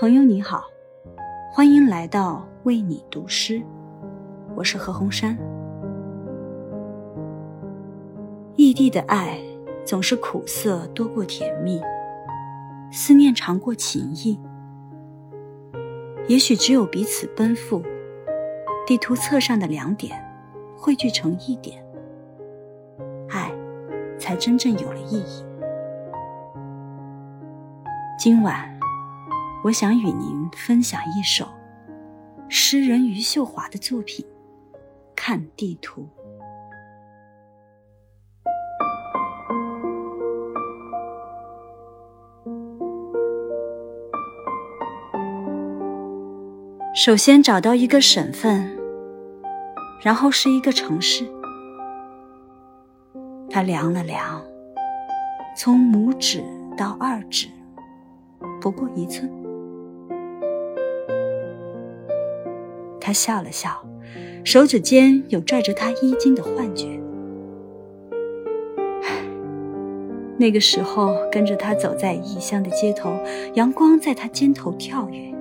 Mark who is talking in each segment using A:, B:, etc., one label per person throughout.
A: 朋友你好，欢迎来到为你读诗，我是何鸿山。异地的爱总是苦涩多过甜蜜，思念长过情谊。也许只有彼此奔赴，地图册上的两点汇聚成一点，爱才真正有了意义。今晚。我想与您分享一首诗人余秀华的作品《看地图》。首先找到一个省份，然后是一个城市。他量了量，从拇指到二指，不过一寸。他笑了笑，手指间有拽着他衣襟的幻觉。那个时候，跟着他走在异乡的街头，阳光在他肩头跳跃，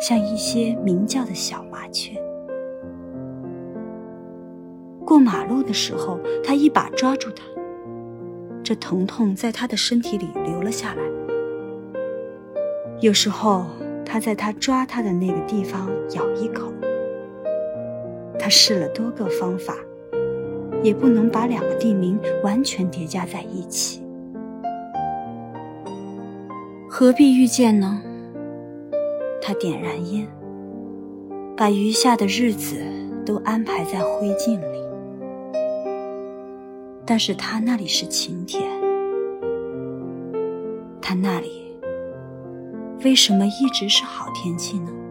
A: 像一些鸣叫的小麻雀。过马路的时候，他一把抓住他，这疼痛在他的身体里流了下来。有时候。他在他抓他的那个地方咬一口。他试了多个方法，也不能把两个地名完全叠加在一起。何必遇见呢？他点燃烟，把余下的日子都安排在灰烬里。但是他那里是晴天，他那里。为什么一直是好天气呢？